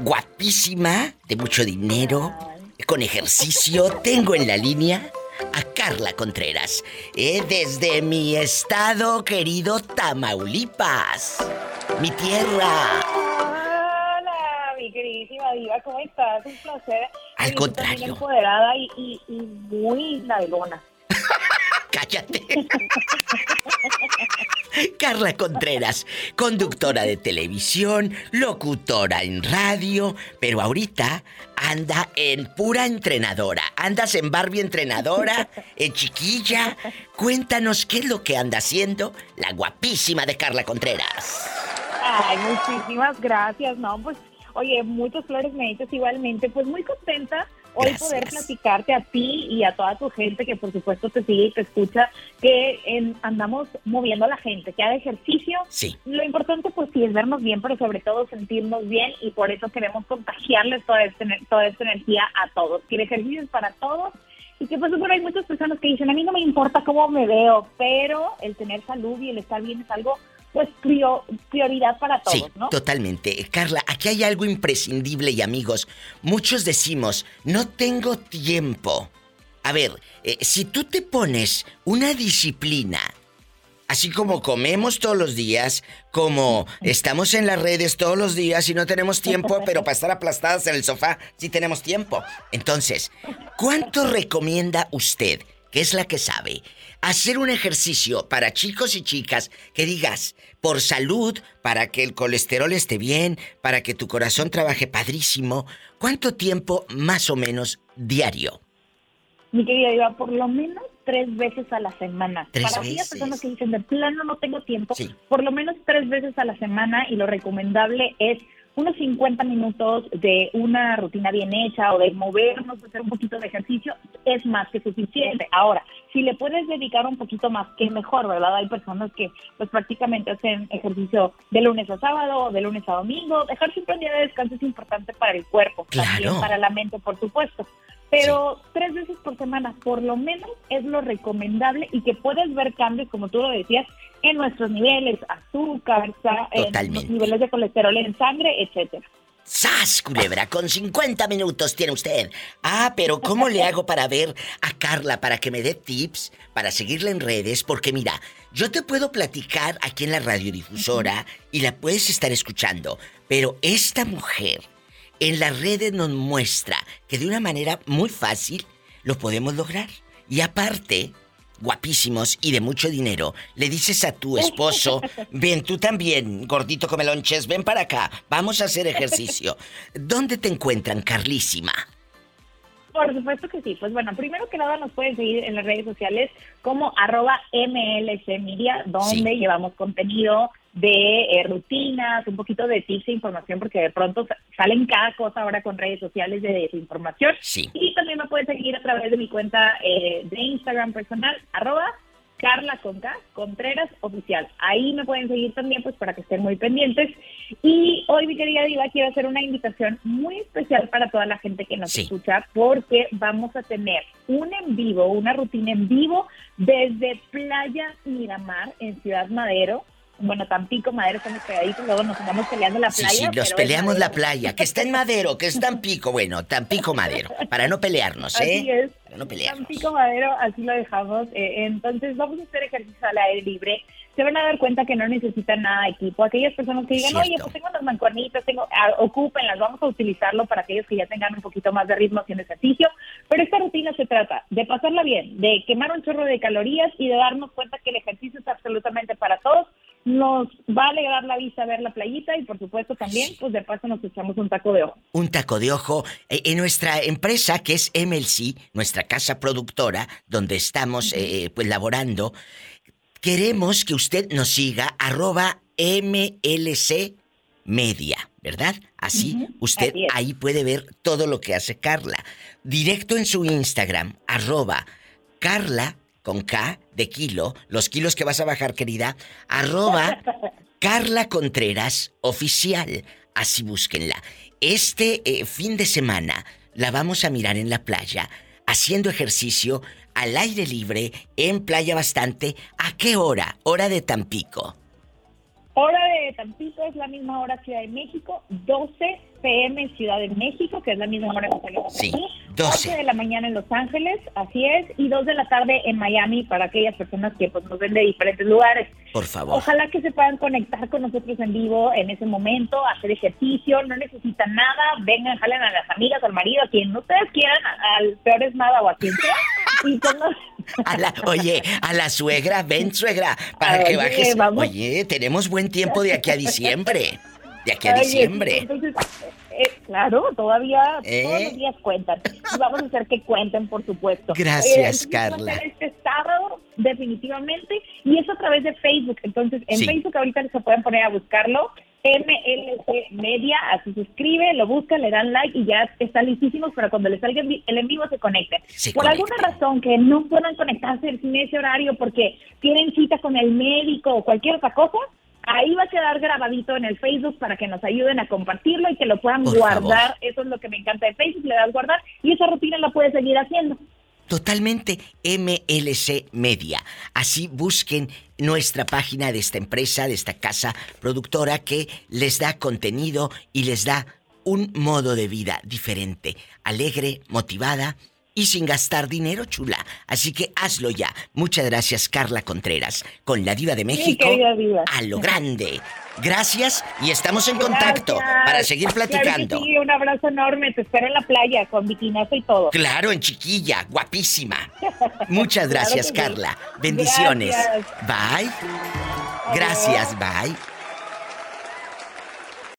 guapísima, de mucho dinero, con ejercicio. Tengo en la línea a Carla Contreras, eh, desde mi estado querido Tamaulipas, mi tierra. Hola, mi queridísima diva, ¿cómo estás? Un placer. Al contrario. empoderada y, y, y muy nalgona. Cállate. Carla Contreras, conductora de televisión, locutora en radio, pero ahorita anda en pura entrenadora. Andas en Barbie entrenadora, en chiquilla. Cuéntanos qué es lo que anda haciendo la guapísima de Carla Contreras. Ay, muchísimas gracias. No, pues, oye, muchas flores me echas igualmente. Pues muy contenta hoy poder platicarte a ti y a toda tu gente que por supuesto te sigue y te escucha, que andamos moviendo a la gente, que haga ejercicio. Sí. Lo importante pues sí es vernos bien, pero sobre todo sentirnos bien y por eso queremos contagiarles toda, este, toda esta energía a todos. Que el ejercicio es para todos y que pues bueno, hay muchas personas que dicen, a mí no me importa cómo me veo, pero el tener salud y el estar bien es algo pues prioridad para todos, sí, Totalmente. Carla, aquí hay algo imprescindible y amigos, muchos decimos, no tengo tiempo. A ver, eh, si tú te pones una disciplina, así como comemos todos los días, como estamos en las redes todos los días y no tenemos tiempo, pero para estar aplastadas en el sofá sí tenemos tiempo. Entonces, ¿cuánto recomienda usted, que es la que sabe, hacer un ejercicio para chicos y chicas que digas, por salud, para que el colesterol esté bien, para que tu corazón trabaje padrísimo, ¿cuánto tiempo más o menos diario? Mi querida Eva, por lo menos tres veces a la semana. ¿Tres para aquellas personas que dicen de plano no tengo tiempo, por lo menos tres veces a la semana y lo recomendable es unos 50 minutos de una rutina bien hecha o de movernos, hacer un poquito de ejercicio, es más que suficiente. Ahora, si le puedes dedicar un poquito más, que mejor, ¿verdad? Hay personas que pues prácticamente hacen ejercicio de lunes a sábado, de lunes a domingo. Dejar siempre un día de descanso es importante para el cuerpo, también para la mente, por supuesto. Pero tres veces por semana, por lo menos, es lo recomendable y que puedes ver cambios, como tú lo decías, en nuestros niveles, azúcar, en niveles de colesterol en sangre, etcétera. ¡Sas, culebra! Con 50 minutos tiene usted. Ah, pero ¿cómo le hago para ver a Carla, para que me dé tips, para seguirla en redes? Porque mira, yo te puedo platicar aquí en la radiodifusora y la puedes estar escuchando, pero esta mujer en las redes nos muestra que de una manera muy fácil lo podemos lograr. Y aparte, guapísimos y de mucho dinero, le dices a tu esposo, ven tú también, gordito comelonches, ven para acá, vamos a hacer ejercicio. ¿Dónde te encuentran, Carlísima? Por supuesto que sí. Pues bueno, primero que nada nos pueden seguir en las redes sociales como arroba MLC Media, donde llevamos contenido de eh, rutinas, un poquito de tips e información, porque de pronto salen cada cosa ahora con redes sociales de desinformación. Sí. Y también me pueden seguir a través de mi cuenta eh, de Instagram personal, arroba Carla Conca, Contreras Oficial. Ahí me pueden seguir también, pues para que estén muy pendientes. Y hoy, mi querida Diva, quiero hacer una invitación muy especial para toda la gente que nos escucha, porque vamos a tener un en vivo, una rutina en vivo desde Playa Miramar en Ciudad Madero bueno, Tampico, Madero estamos pegaditos, luego nos andamos peleando la playa. Sí, sí, nos peleamos la playa, que está en Madero, que es Tampico, bueno, Tampico, Madero, para no pelearnos, ¿eh? Así es. Para no pelearnos. Tampico, Madero, así lo dejamos. Eh, entonces, vamos a hacer ejercicio al aire libre. Se van a dar cuenta que no necesitan nada de equipo. Aquellas personas que digan, oye, pues tengo unas mancuernitas, tengo, ah, ocúpenlas, vamos a utilizarlo para aquellos que ya tengan un poquito más de ritmo haciendo ejercicio. Pero esta rutina se trata de pasarla bien, de quemar un chorro de calorías y de darnos cuenta que el ejercicio es absolutamente para todos nos va a alegrar la vista ver la playita y por supuesto también, pues de paso nos echamos un taco de ojo. Un taco de ojo. Eh, en nuestra empresa, que es MLC, nuestra casa productora, donde estamos eh, pues laborando, queremos que usted nos siga arroba MLC Media, ¿verdad? Así, usted ahí puede ver todo lo que hace Carla. Directo en su Instagram, arroba Carla con K de kilo, los kilos que vas a bajar, querida, arroba Carla Contreras Oficial. Así búsquenla. Este eh, fin de semana la vamos a mirar en la playa, haciendo ejercicio al aire libre, en playa bastante. ¿A qué hora? Hora de Tampico. Hora de Tampico es la misma hora Ciudad de México, 12 pm Ciudad de México, que es la misma hora que salimos sí, aquí. 12. de la mañana en Los Ángeles, así es, y 2 de la tarde en Miami para aquellas personas que pues, nos ven de diferentes lugares. Por favor. Ojalá que se puedan conectar con nosotros en vivo en ese momento, hacer ejercicio, no necesitan nada, vengan, jalen a las amigas, al marido, a quien ustedes quieran, al peor es nada o a quien sea, y a la, oye, a la suegra, ven suegra, para que bajes. Oye, tenemos buen tiempo de aquí a diciembre. De aquí a diciembre. Entonces, eh, claro, todavía ¿Eh? todos los días cuentan. Y vamos a hacer que cuenten, por supuesto. Gracias, Carla. Este sábado, definitivamente. Y es a través de Facebook. Entonces, en Facebook ahorita se pueden poner a buscarlo. MLC Media, así se escribe, lo buscan, le dan like y ya están listísimos para cuando les salga el en vivo se conecten. Por alguna razón que no puedan conectarse en ese horario porque tienen cita con el médico o cualquier otra cosa, ahí va a quedar grabadito en el Facebook para que nos ayuden a compartirlo y que lo puedan guardar. Eso es lo que me encanta de Facebook, le das guardar y esa rutina la puedes seguir haciendo. Totalmente MLC Media. Así busquen nuestra página de esta empresa, de esta casa productora que les da contenido y les da un modo de vida diferente, alegre, motivada y sin gastar dinero, chula. Así que hazlo ya. Muchas gracias, Carla Contreras, con la Diva de México a lo grande. Gracias y estamos en contacto para seguir platicando. sí, un abrazo enorme. Te espero en la playa con bikinazo y todo. Claro, en chiquilla, guapísima. Muchas gracias, Carla. Bendiciones. Bye. Gracias, bye.